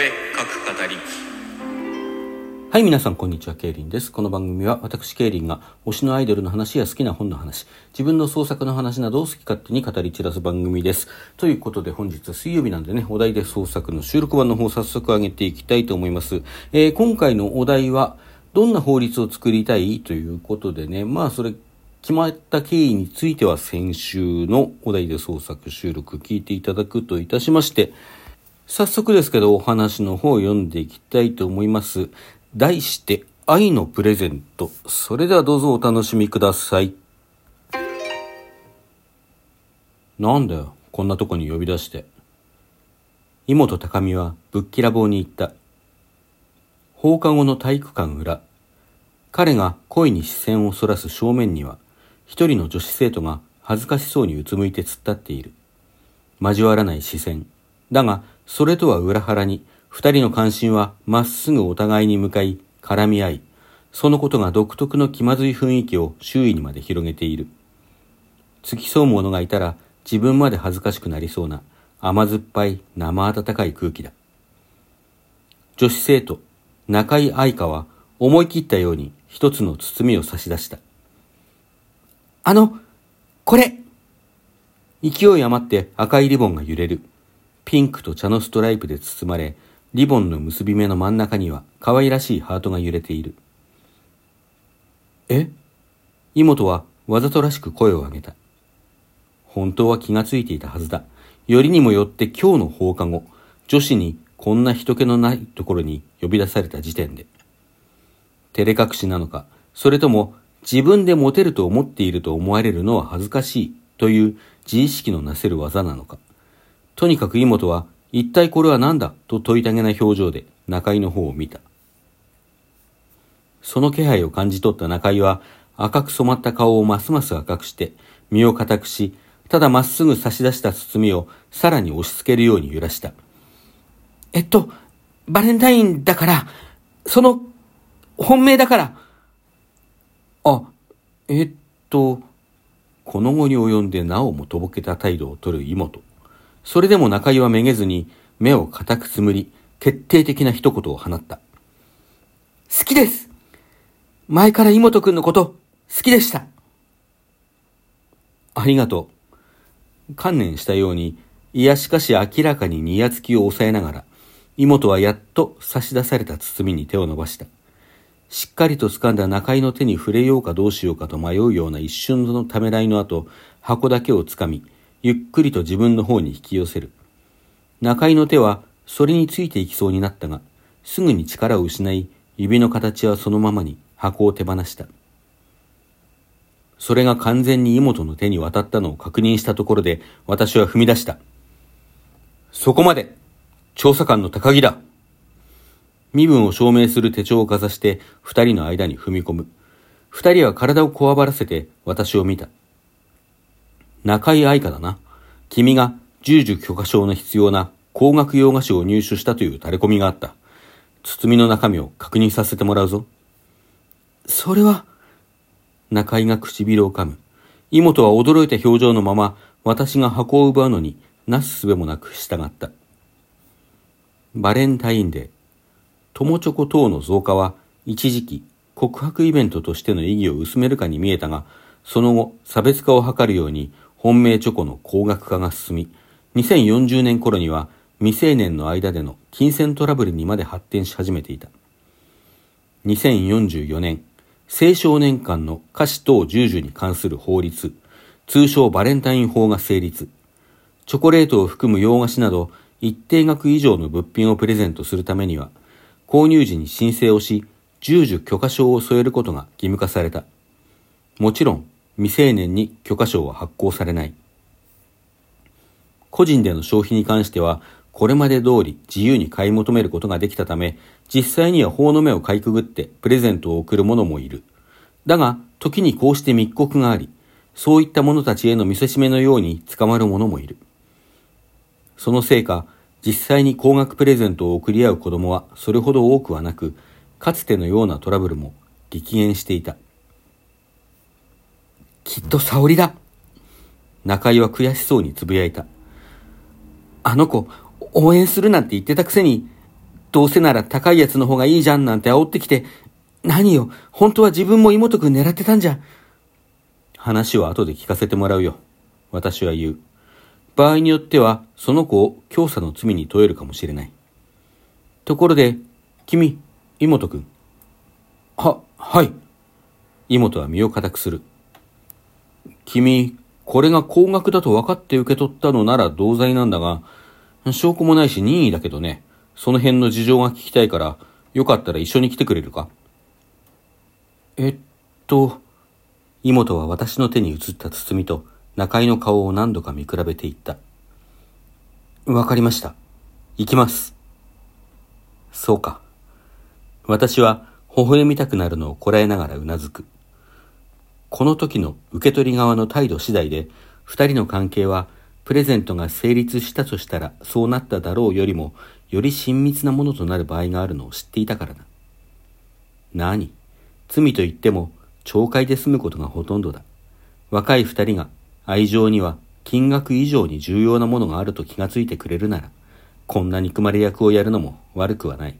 俺各語りはい、皆さん、こんにちは。ケイリンです。この番組は、私、ケイリンが、推しのアイドルの話や好きな本の話、自分の創作の話などを好き勝手に語り散らす番組です。ということで、本日は水曜日なんでね、お題で創作の収録版の方、早速上げていきたいと思います。えー今回のお題は、どんな法律を作りたい？ということでね、まあ、それ、決まった経緯については先週のお題で創作収録聞いていただくといたしまして、早速ですけどお話の方を読んでいきたいと思います。題して愛のプレゼント。それではどうぞお楽しみください。なんだよ、こんなとこに呼び出して。妹高見はぶっきらぼうに言った。放課後の体育館裏。彼が恋に視線をそらす正面には、一人の女子生徒が恥ずかしそうにうつむいて突っ立っている。交わらない視線。だが、それとは裏腹に、二人の関心はまっすぐお互いに向かい、絡み合い、そのことが独特の気まずい雰囲気を周囲にまで広げている。付き添う者がいたら、自分まで恥ずかしくなりそうな、甘酸っぱい生温かい空気だ。女子生徒、中井愛花は、思い切ったように一つの包みを差し出した。あの、これ勢い余って赤いリボンが揺れる。ピンクと茶のストライプで包まれ、リボンの結び目の真ん中には可愛らしいハートが揺れている。え？妹はわざとらしく声を上げた。本当は気がついていたはずだ。よりにもよって今日の放課後、女子にこんな人気のないところに呼び出された時点で。照れ隠しなのか、それとも自分でモテると思っていると思われるのは恥ずかしいという自意識のなせる技なのか。とにかく妹は一体これは何だ？と問いたげな表情で中井の方を見た。その気配を感じ取った中井は赤く染まった顔をますます赤くして身を固くし、ただまっすぐ差し出した包みをさらに押し付けるように揺らした。えっと、バレンタインだから、その、本命だから。あ、えっと、この後に及んでなおもとぼけた態度を取る妹。それでも中井はめげずに目を固くつむり、決定的な一言を放った。好きです前から妹くんのこと、好きでしたありがとう。観念したように、いやしかし明らかにニヤつきを抑えながら、妹はやっと差し出された包みに手を伸ばした。しっかりと掴んだ中井の手に触れようかどうしようかと迷うような一瞬のためらいの後、箱だけを掴み、ゆっくりと自分の方に引き寄せる。中井の手はそれについていきそうになったが、すぐに力を失い、指の形はそのままに箱を手放した。それが完全に妹の手に渡ったのを確認したところで、私は踏み出した。そこまで調査官の高木だ身分を証明する手帳をかざして二人の間に踏み込む。二人は体をこわばらせて私を見た。中井愛花だな。君が従事許可証の必要な工学用菓子を入手したという垂れ込みがあった。包みの中身を確認させてもらうぞ。それは、中井が唇を噛む。妹は驚いた表情のまま、私が箱を奪うのになすすべもなく従った。バレンタインデー。友チョコ等の増加は、一時期、告白イベントとしての意義を薄めるかに見えたが、その後、差別化を図るように、本命チョコの高額化が進み、2040年頃には、未成年の間での金銭トラブルにまで発展し始めていた。2044年、青少年間の菓子等従事に関する法律、通称バレンタイン法が成立。チョコレートを含む洋菓子など一定額以上の物品をプレゼントするためには、購入時に申請をし、従事許可証を添えることが義務化された。もちろん、未成年に許可証は発行されない。個人での消費に関しては、これまで通り自由に買い求めることができたため、実際には法の目をかいくぐってプレゼントを送る者もいる。だが、時にこうして密告があり、そういった者たちへの見せしめのように捕まる者もいる。そのせいか、実際に高額プレゼントを送り合う子供はそれほど多くはなく、かつてのようなトラブルも激減していた。きっと沙織だ。中井は悔しそうにつぶやいた。あの子、応援するなんて言ってたくせに、どうせなら高いやつの方がいいじゃんなんて煽ってきて、何よ、本当は自分も妹くん狙ってたんじゃ。話は後で聞かせてもらうよ。私は言う。場合によっては、その子を強査の罪に問えるかもしれない。ところで、君、妹くん。は、はい。妹は身を固くする。君、これが高額だと分かって受け取ったのなら同罪なんだが、証拠もないし任意だけどね、その辺の事情が聞きたいから、よかったら一緒に来てくれるか？えっと、妹は私の手に移った包みと中井の顔を何度か見比べていった。わかりました。行きます。そうか。私は微笑みたくなるのをこらえながらうなずく。この時の受け取り側の態度次第で、二人の関係はプレゼントが成立したとしたらそうなっただろうよりも、より親密なものとなる場合があるのを知っていたからだ。何罪と言っても、懲戒で済むことがほとんどだ。若い二人が愛情には金額以上に重要なものがあると気がついてくれるなら、こんな憎まれ役をやるのも悪くはない。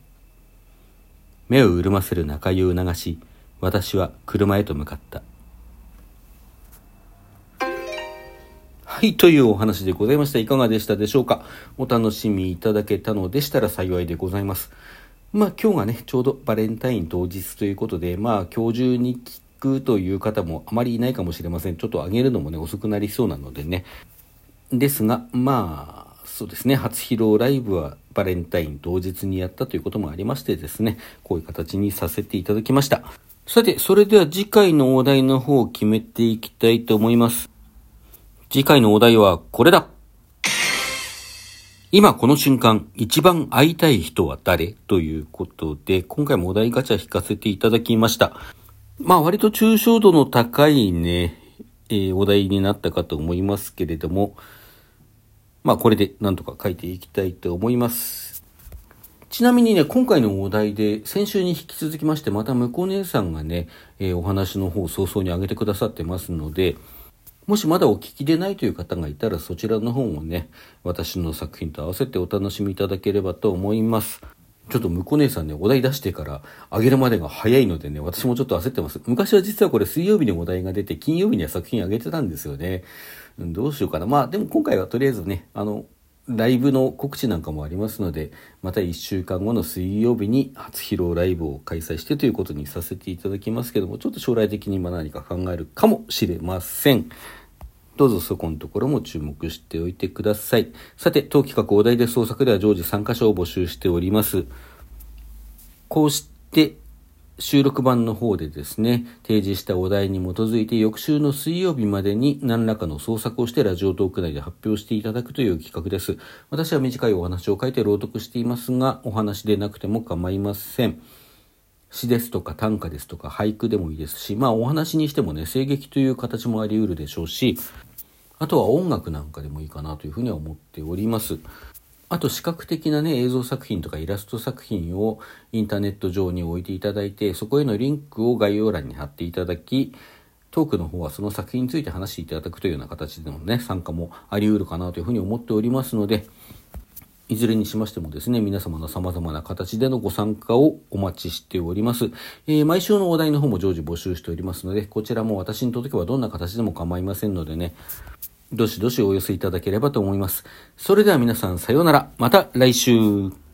目を潤ませる中湯を促し、私は車へと向かった。はい、というお話でございました。いかがでしたでしょうか？お楽しみいただけたのでしたら幸いでございます。まあ今日がね、ちょうどバレンタイン当日ということで、まあ今日中に聞くという方もあまりいないかもしれません。ちょっと上げるのもね、遅くなりそうなのでね。ですが、まあ、そうですね、初披露ライブはバレンタイン当日にやったということもありましてですね、こういう形にさせていただきました。さて、それでは次回のお題の方を決めていきたいと思います。次回のお題はこれだ今この瞬間一番会いたい人は誰ということで、今回もお題ガチャ引かせていただきました。まあ割と抽象度の高いね、えー、お題になったかと思いますけれども、まあこれでなんとか書いていきたいと思います。ちなみにね、今回のお題で、先週に引き続きまして、また向こう姉さんがね、えー、お話の方を早々に上げてくださってますので、もしまだお聞きでないという方がいたらそちらの方もね、私の作品と合わせてお楽しみいただければと思います。ちょっと向こう姉さんね、お題出してから上げるまでが早いのでね、私もちょっと焦ってます。昔は実はこれ水曜日にお題が出て、金曜日には作品上げてたんですよね。うん、どうしようかな。まあでも今回はとりあえずね、あの、ライブの告知なんかもありますので、また1週間後の水曜日に初披露ライブを開催してということにさせていただきますけども、ちょっと将来的にま何か考えるかもしれません。どうぞそこのところも注目しておいてください。さて、当企画お題で創作では常時参加者を募集しております。こうして収録版の方でですね、提示したお題に基づいて翌週の水曜日までに何らかの創作をしてラジオトーク内で発表していただくという企画です。私は短いお話を書いて朗読していますが、お話でなくても構いません。詩ですとか短歌ですとか俳句でもいいですし、まあお話にしてもね、声劇という形もあり得るでしょうし、あとは音楽なんかでもいいかなというふうには思っております。あと視覚的なね、映像作品とかイラスト作品をインターネット上に置いていただいて、そこへのリンクを概要欄に貼っていただき、トークの方はその作品について話していただくというような形でのね、参加もあり得るかなというふうに思っておりますので、いずれにしましてもですね、皆様の様々な形でのご参加をお待ちしております。えー、毎週のお題の方も常時募集しておりますので、こちらも私に届けばどんな形でも構いませんのでね、どしどしお寄せいただければと思います。それでは皆さんさようなら。また来週。